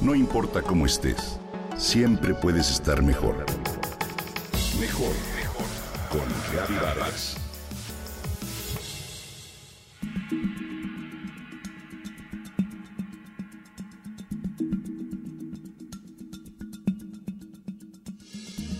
No importa cómo estés, siempre puedes estar mejor. Mejor, mejor. Con Reavivadas.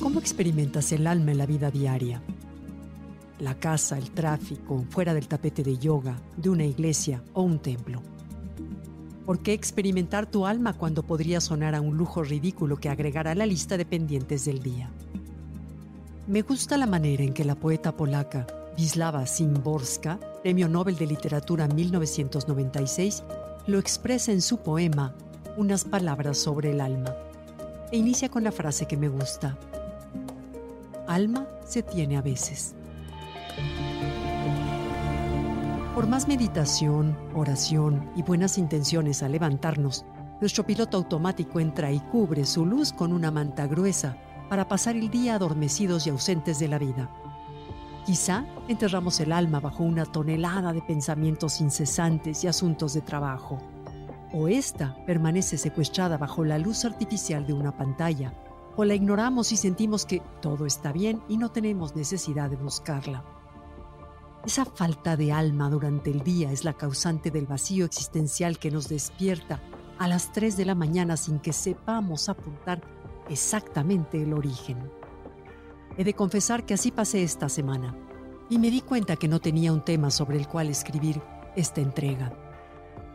¿Cómo experimentas el alma en la vida diaria? La casa, el tráfico, fuera del tapete de yoga, de una iglesia o un templo. ¿Por qué experimentar tu alma cuando podría sonar a un lujo ridículo que agregar a la lista de pendientes del día? Me gusta la manera en que la poeta polaca Wisława Szymborska, Premio Nobel de Literatura 1996, lo expresa en su poema Unas palabras sobre el alma. E inicia con la frase que me gusta. Alma se tiene a veces. Por más meditación, oración y buenas intenciones al levantarnos, nuestro piloto automático entra y cubre su luz con una manta gruesa para pasar el día adormecidos y ausentes de la vida. Quizá enterramos el alma bajo una tonelada de pensamientos incesantes y asuntos de trabajo. O esta permanece secuestrada bajo la luz artificial de una pantalla. O la ignoramos y sentimos que todo está bien y no tenemos necesidad de buscarla. Esa falta de alma durante el día es la causante del vacío existencial que nos despierta a las 3 de la mañana sin que sepamos apuntar exactamente el origen. He de confesar que así pasé esta semana y me di cuenta que no tenía un tema sobre el cual escribir esta entrega.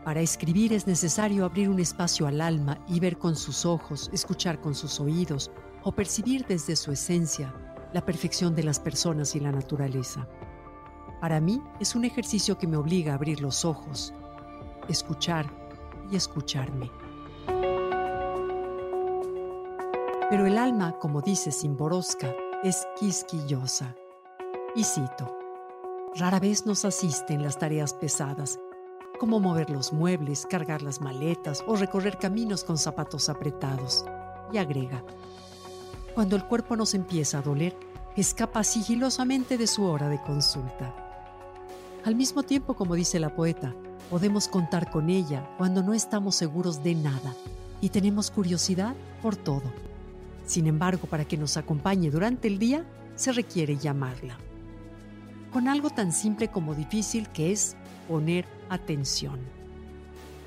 Para escribir es necesario abrir un espacio al alma y ver con sus ojos, escuchar con sus oídos o percibir desde su esencia la perfección de las personas y la naturaleza. Para mí es un ejercicio que me obliga a abrir los ojos, escuchar y escucharme. Pero el alma, como dice Simboroska, es quisquillosa. Y cito, rara vez nos asiste en las tareas pesadas, como mover los muebles, cargar las maletas o recorrer caminos con zapatos apretados. Y agrega, cuando el cuerpo nos empieza a doler, escapa sigilosamente de su hora de consulta. Al mismo tiempo, como dice la poeta, podemos contar con ella cuando no estamos seguros de nada y tenemos curiosidad por todo. Sin embargo, para que nos acompañe durante el día, se requiere llamarla. Con algo tan simple como difícil que es poner atención.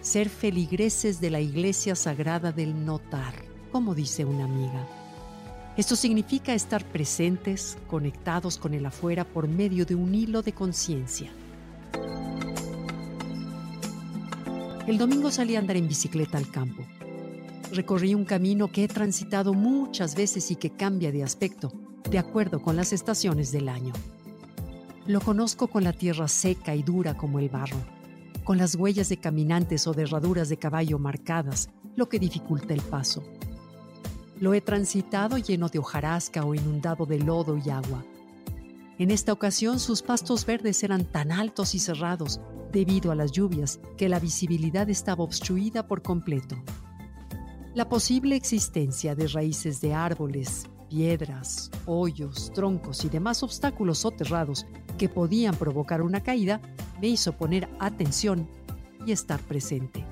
Ser feligreses de la iglesia sagrada del notar, como dice una amiga. Esto significa estar presentes, conectados con el afuera por medio de un hilo de conciencia. El domingo salí a andar en bicicleta al campo. Recorrí un camino que he transitado muchas veces y que cambia de aspecto, de acuerdo con las estaciones del año. Lo conozco con la tierra seca y dura como el barro, con las huellas de caminantes o de herraduras de caballo marcadas, lo que dificulta el paso. Lo he transitado lleno de hojarasca o inundado de lodo y agua. En esta ocasión sus pastos verdes eran tan altos y cerrados debido a las lluvias que la visibilidad estaba obstruida por completo. La posible existencia de raíces de árboles, piedras, hoyos, troncos y demás obstáculos soterrados que podían provocar una caída me hizo poner atención y estar presente.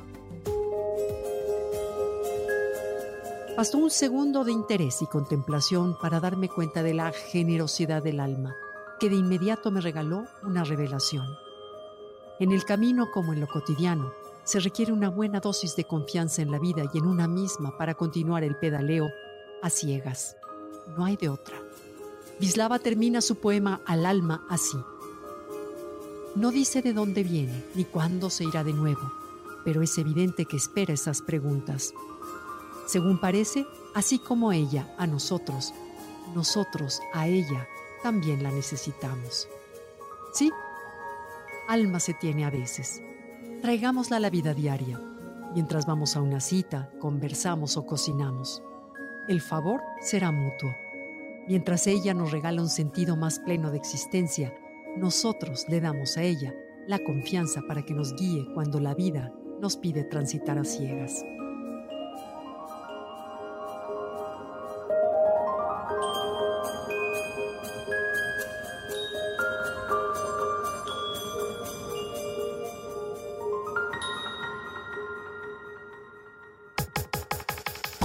Bastó un segundo de interés y contemplación para darme cuenta de la generosidad del alma, que de inmediato me regaló una revelación. En el camino como en lo cotidiano, se requiere una buena dosis de confianza en la vida y en una misma para continuar el pedaleo a ciegas. No hay de otra. Vislava termina su poema al alma así. No dice de dónde viene ni cuándo se irá de nuevo, pero es evidente que espera esas preguntas. Según parece, así como ella a nosotros, nosotros a ella también la necesitamos. Sí, alma se tiene a veces. Traigámosla a la vida diaria. Mientras vamos a una cita, conversamos o cocinamos. El favor será mutuo. Mientras ella nos regala un sentido más pleno de existencia, nosotros le damos a ella la confianza para que nos guíe cuando la vida nos pide transitar a ciegas.